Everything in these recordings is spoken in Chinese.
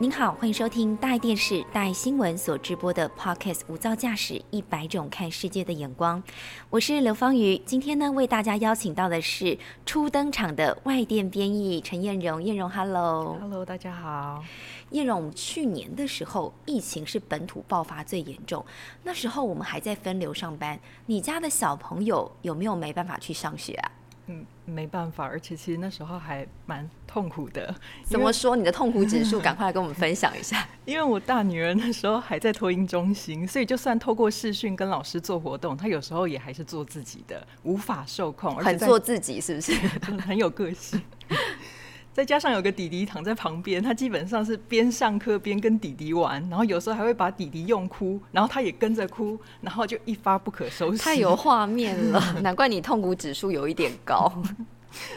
您好，欢迎收听大爱电视、大爱新闻所直播的 Podcast《无噪驾驶一百种看世界的眼光》，我是刘芳瑜。今天呢，为大家邀请到的是初登场的外电编译陈燕荣。燕荣，Hello，Hello，大家好。燕荣，去年的时候疫情是本土爆发最严重，那时候我们还在分流上班。你家的小朋友有没有没办法去上学啊？嗯，没办法，而且其实那时候还蛮痛苦的。怎么说？你的痛苦指数，赶快来跟我们分享一下。因为我大女儿那时候还在托婴中心，所以就算透过视讯跟老师做活动，她有时候也还是做自己的，无法受控，很做自己，是不是？很有个性。再加上有个弟弟躺在旁边，他基本上是边上课边跟弟弟玩，然后有时候还会把弟弟用哭，然后他也跟着哭，然后就一发不可收拾。太有画面了，难怪你痛苦指数有一点高。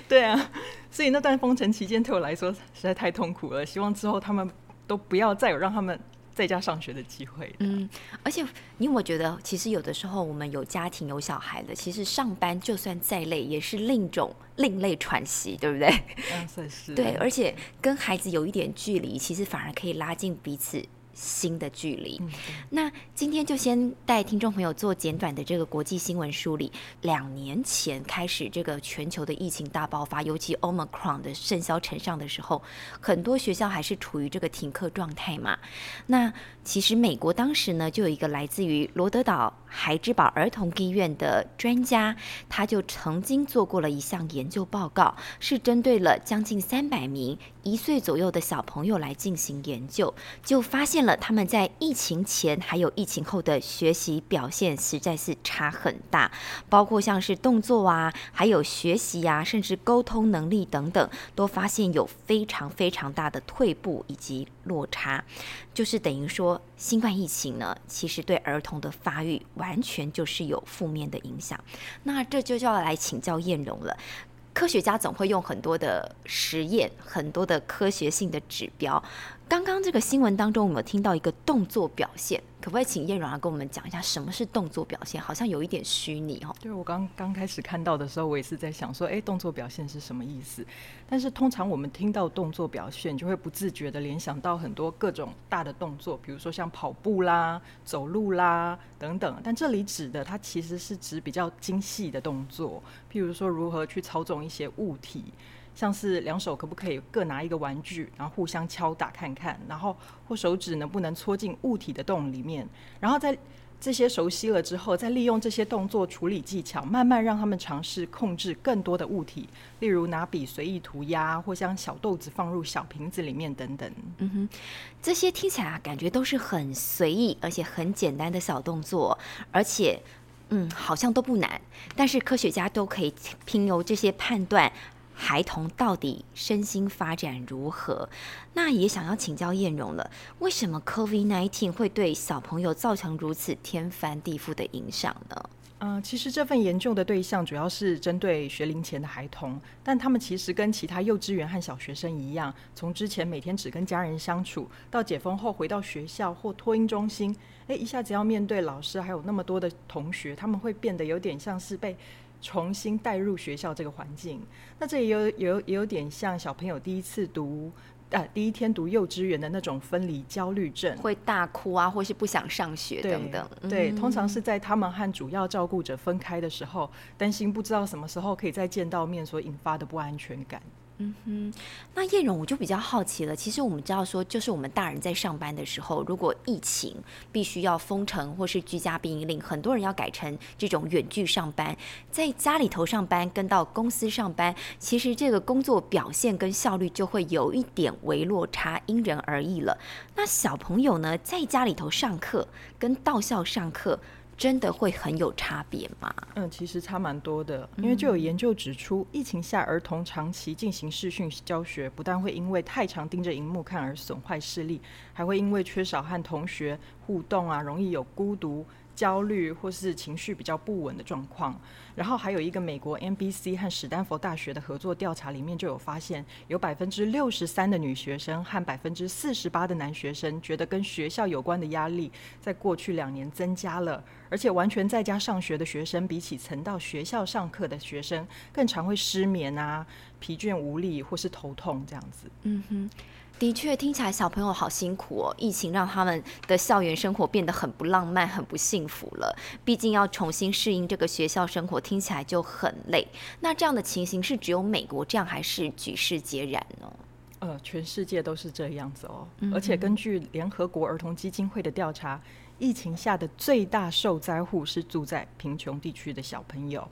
对啊，所以那段封城期间对我来说实在太痛苦了。希望之后他们都不要再有让他们。在家上学的机会，嗯，而且你有没有觉得，其实有的时候我们有家庭有小孩的，其实上班就算再累，也是另一种另类喘息，对不对？嗯，算是。对，而且跟孩子有一点距离，其实反而可以拉近彼此。新的距离。那今天就先带听众朋友做简短的这个国际新闻梳理。两年前开始，这个全球的疫情大爆发，尤其 Omicron 的盛嚣尘上的时候，很多学校还是处于这个停课状态嘛。那其实美国当时呢，就有一个来自于罗德岛孩之堡儿童医院的专家，他就曾经做过了一项研究报告，是针对了将近三百名一岁左右的小朋友来进行研究，就发现。他们在疫情前还有疫情后的学习表现实在是差很大，包括像是动作啊，还有学习啊，甚至沟通能力等等，都发现有非常非常大的退步以及落差，就是等于说新冠疫情呢，其实对儿童的发育完全就是有负面的影响。那这就要来请教燕荣了。科学家总会用很多的实验，很多的科学性的指标。刚刚这个新闻当中，我们有听到一个动作表现。可不可以请叶荣啊跟我们讲一下什么是动作表现？好像有一点虚拟哦。对我刚刚开始看到的时候，我也是在想说，哎，动作表现是什么意思？但是通常我们听到动作表现，就会不自觉的联想到很多各种大的动作，比如说像跑步啦、走路啦等等。但这里指的，它其实是指比较精细的动作，譬如说如何去操纵一些物体。像是两手可不可以各拿一个玩具，然后互相敲打看看，然后或手指能不能戳进物体的洞里面，然后在这些熟悉了之后，再利用这些动作处理技巧，慢慢让他们尝试控制更多的物体，例如拿笔随意涂鸦，或将小豆子放入小瓶子里面等等。嗯哼，这些听起来感觉都是很随意而且很简单的小动作，而且嗯好像都不难，但是科学家都可以凭由这些判断。孩童到底身心发展如何？那也想要请教燕荣了，为什么 COVID-19 会对小朋友造成如此天翻地覆的影响呢？嗯，其实这份研究的对象主要是针对学龄前的孩童，但他们其实跟其他幼稚园和小学生一样，从之前每天只跟家人相处，到解封后回到学校或托婴中心，诶，一下子要面对老师还有那么多的同学，他们会变得有点像是被。重新带入学校这个环境，那这也有有也有点像小朋友第一次读呃第一天读幼稚园的那种分离焦虑症，会大哭啊，或是不想上学等等。对，通常是在他们和主要照顾者分开的时候，担心不知道什么时候可以再见到面所引发的不安全感。嗯哼，那叶荣我就比较好奇了。其实我们知道说，就是我们大人在上班的时候，如果疫情必须要封城或是居家避令，很多人要改成这种远距上班，在家里头上班跟到公司上班，其实这个工作表现跟效率就会有一点微落差，因人而异了。那小朋友呢，在家里头上课跟到校上课。真的会很有差别吗？嗯，其实差蛮多的，因为就有研究指出，疫情下儿童长期进行视讯教学，不但会因为太常盯着荧幕看而损坏视力，还会因为缺少和同学互动啊，容易有孤独、焦虑或是情绪比较不稳的状况。然后还有一个美国 NBC 和史丹佛大学的合作调查里面就有发现，有百分之六十三的女学生和百分之四十八的男学生觉得跟学校有关的压力在过去两年增加了，而且完全在家上学的学生比起曾到学校上课的学生更常会失眠啊、疲倦无力或是头痛这样子。嗯哼。的确，听起来小朋友好辛苦哦。疫情让他们的校园生活变得很不浪漫、很不幸福了。毕竟要重新适应这个学校生活，听起来就很累。那这样的情形是只有美国这样，还是举世皆然呢？呃，全世界都是这样子哦。而且根据联合国儿童基金会的调查，疫情下的最大受灾户是住在贫穷地区的小朋友。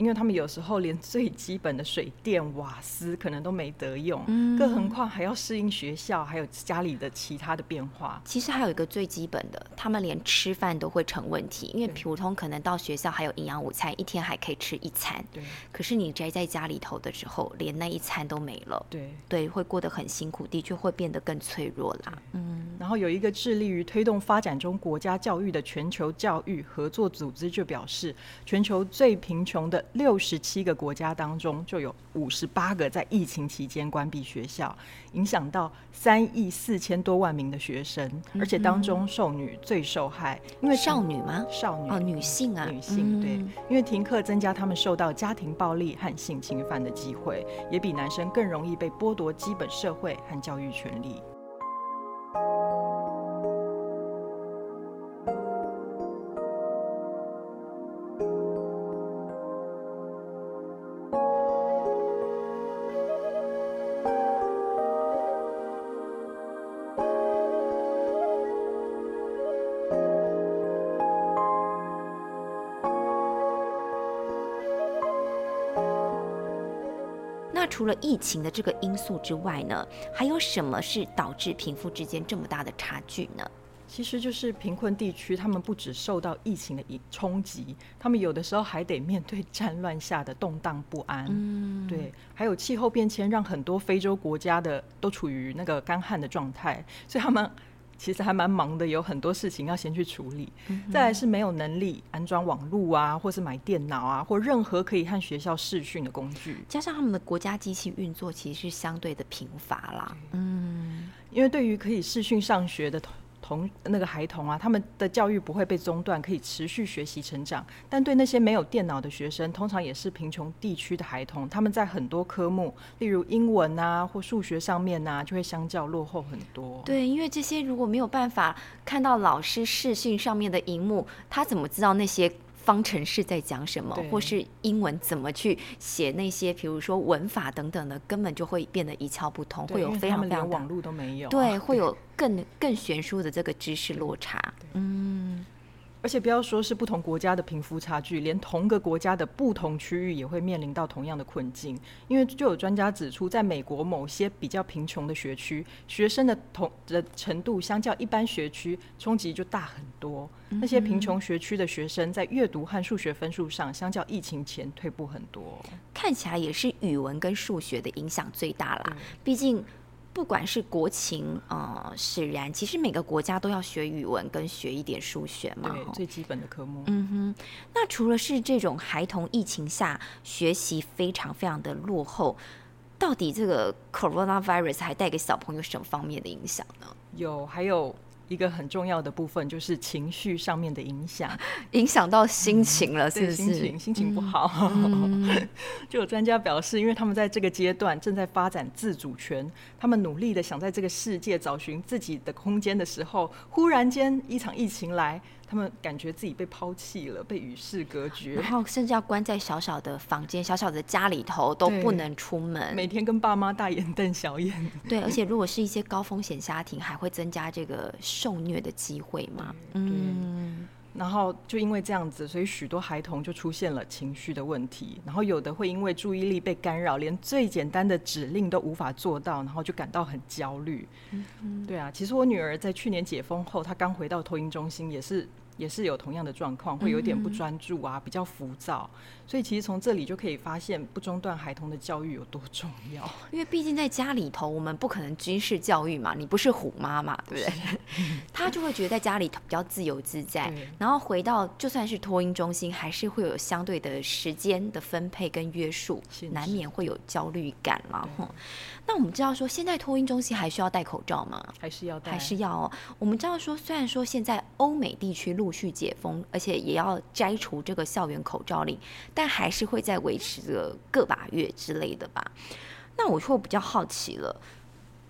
因为他们有时候连最基本的水电瓦斯可能都没得用，更何况还要适应学校还有家里的其他的变化。其实还有一个最基本的，他们连吃饭都会成问题，因为普通可能到学校还有营养午餐，一天还可以吃一餐。对。可是你宅在家里头的时候，连那一餐都没了。对。对，会过得很辛苦，的确会变得更脆弱啦。嗯。然后有一个致力于推动发展中国家教育的全球教育合作组织就表示，全球最贫穷的。六十七个国家当中，就有五十八个在疫情期间关闭学校，影响到三亿四千多万名的学生，而且当中少女最受害，因为少女吗？少女。哦，女性啊，女性对，因为停课增加他们受到家庭暴力和性侵犯的机会，也比男生更容易被剥夺基本社会和教育权利。除了疫情的这个因素之外呢，还有什么是导致贫富之间这么大的差距呢？其实就是贫困地区，他们不只受到疫情的冲击，他们有的时候还得面对战乱下的动荡不安。嗯，对，还有气候变迁，让很多非洲国家的都处于那个干旱的状态，所以他们。其实还蛮忙的，有很多事情要先去处理。再来是没有能力安装网络啊，或是买电脑啊，或任何可以和学校视讯的工具。加上他们的国家机器运作其实是相对的贫乏啦。嗯，因为对于可以视讯上学的。同那个孩童啊，他们的教育不会被中断，可以持续学习成长。但对那些没有电脑的学生，通常也是贫穷地区的孩童，他们在很多科目，例如英文啊或数学上面啊，就会相较落后很多。对，因为这些如果没有办法看到老师视讯上面的荧幕，他怎么知道那些？方程式在讲什么，或是英文怎么去写那些，比如说文法等等的，根本就会变得一窍不通，会有非常非常网络都没有，对，会有更更悬殊的这个知识落差，嗯。而且不要说是不同国家的贫富差距，连同个国家的不同区域也会面临到同样的困境。因为就有专家指出，在美国某些比较贫穷的学区，学生的同的程度相较一般学区冲击就大很多。那些贫穷学区的学生在阅读和数学分数上，相较疫情前退步很多。看起来也是语文跟数学的影响最大啦，毕竟。不管是国情呃使然，其实每个国家都要学语文跟学一点数学嘛，对，最基本的科目。嗯哼，那除了是这种孩童疫情下学习非常非常的落后，到底这个 coronavirus 还带给小朋友什么方面的影响呢？有，还有。一个很重要的部分就是情绪上面的影响，影响到心情了，是不是？心情心情不好，就有专家表示，因为他们在这个阶段正在发展自主权，他们努力的想在这个世界找寻自己的空间的时候，忽然间一场疫情来。他们感觉自己被抛弃了，被与世隔绝，然后甚至要关在小小的房间、小小的家里头，都不能出门，每天跟爸妈大眼瞪小眼。对，而且如果是一些高风险家庭，还会增加这个受虐的机会嘛？嗯。然后就因为这样子，所以许多孩童就出现了情绪的问题。然后有的会因为注意力被干扰，连最简单的指令都无法做到，然后就感到很焦虑。嗯对啊，其实我女儿在去年解封后，她刚回到托婴中心，也是也是有同样的状况，会有点不专注啊，比较浮躁。所以其实从这里就可以发现，不中断孩童的教育有多重要。因为毕竟在家里头，我们不可能军事教育嘛，你不是虎妈嘛，对不对？他就会觉得在家里头比较自由自在，然后回到就算是托婴中心，还是会有相对的时间的分配跟约束，难免会有焦虑感啦。那我们知道说，现在托婴中心还需要戴口罩吗？还是要戴？还是要？哦。我们知道说，虽然说现在欧美地区陆续解封，而且也要摘除这个校园口罩令，但还是会在维持个个把月之类的吧。那我就比较好奇了，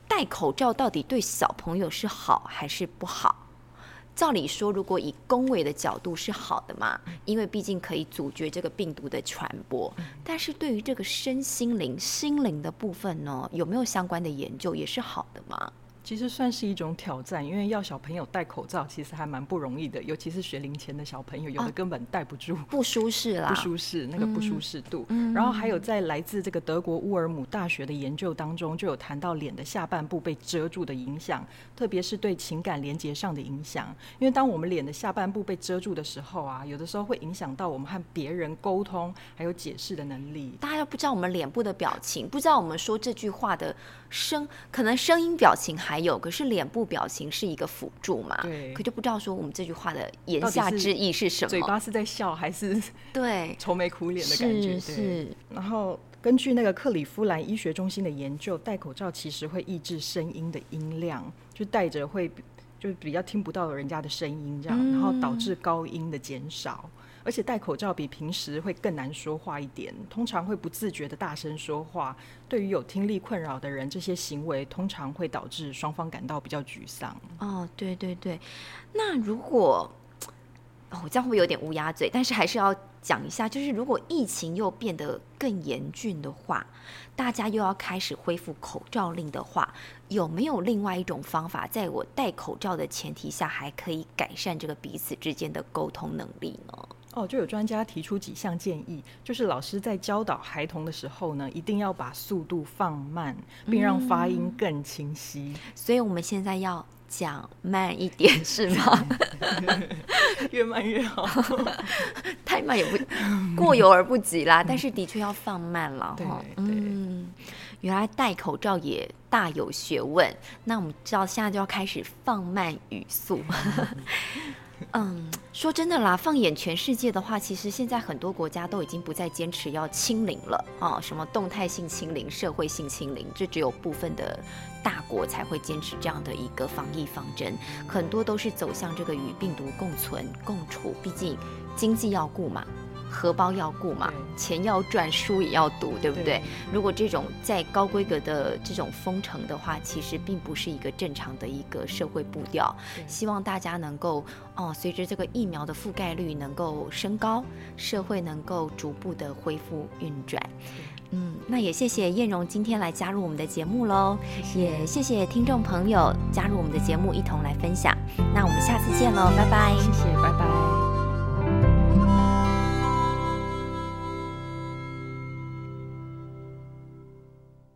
戴口罩到底对小朋友是好还是不好？照理说，如果以公卫的角度是好的嘛，因为毕竟可以阻绝这个病毒的传播。但是对于这个身心灵、心灵的部分呢，有没有相关的研究也是好的吗？其实算是一种挑战，因为要小朋友戴口罩，其实还蛮不容易的，尤其是学龄前的小朋友，有的根本戴不住，不舒适啦，不舒适，那个不舒适度。然后还有在来自这个德国乌尔姆大学的研究当中，就有谈到脸的下半部被遮住的影响，特别是对情感连接上的影响。因为当我们脸的下半部被遮住的时候啊，有的时候会影响到我们和别人沟通还有解释的能力。大家都不知道我们脸部的表情，不知道我们说这句话的声，可能声音表情还。有，可是脸部表情是一个辅助嘛？对，可就不知道说我们这句话的言下之意是什么？嘴巴是在笑还是对 愁眉苦脸的感觉？是。然后根据那个克里夫兰医学中心的研究，戴口罩其实会抑制声音的音量，就戴着会就比较听不到人家的声音这样，然后导致高音的减少。而且戴口罩比平时会更难说话一点，通常会不自觉的大声说话。对于有听力困扰的人，这些行为通常会导致双方感到比较沮丧。哦，对对对。那如果哦，这样会有点乌鸦嘴？但是还是要讲一下，就是如果疫情又变得更严峻的话，大家又要开始恢复口罩令的话，有没有另外一种方法，在我戴口罩的前提下，还可以改善这个彼此之间的沟通能力呢？哦，就有专家提出几项建议，就是老师在教导孩童的时候呢，一定要把速度放慢，并让发音更清晰。所以我们现在要讲慢一点，是吗？越慢越好，太慢也不过犹而不及啦。但是的确要放慢了哈。嗯，原来戴口罩也大有学问。那我们知道现在就要开始放慢语速。嗯，说真的啦，放眼全世界的话，其实现在很多国家都已经不再坚持要清零了啊，什么动态性清零、社会性清零，这只有部分的大国才会坚持这样的一个防疫方针，很多都是走向这个与病毒共存共处，毕竟经济要顾嘛。荷包要顾嘛，钱要赚，书也要读，对不对？如果这种在高规格的这种封城的话，其实并不是一个正常的一个社会步调。希望大家能够哦，随着这个疫苗的覆盖率能够升高，社会能够逐步的恢复运转。嗯，那也谢谢艳荣今天来加入我们的节目喽，也谢谢听众朋友加入我们的节目一同来分享。那我们下次见喽，拜拜。谢谢。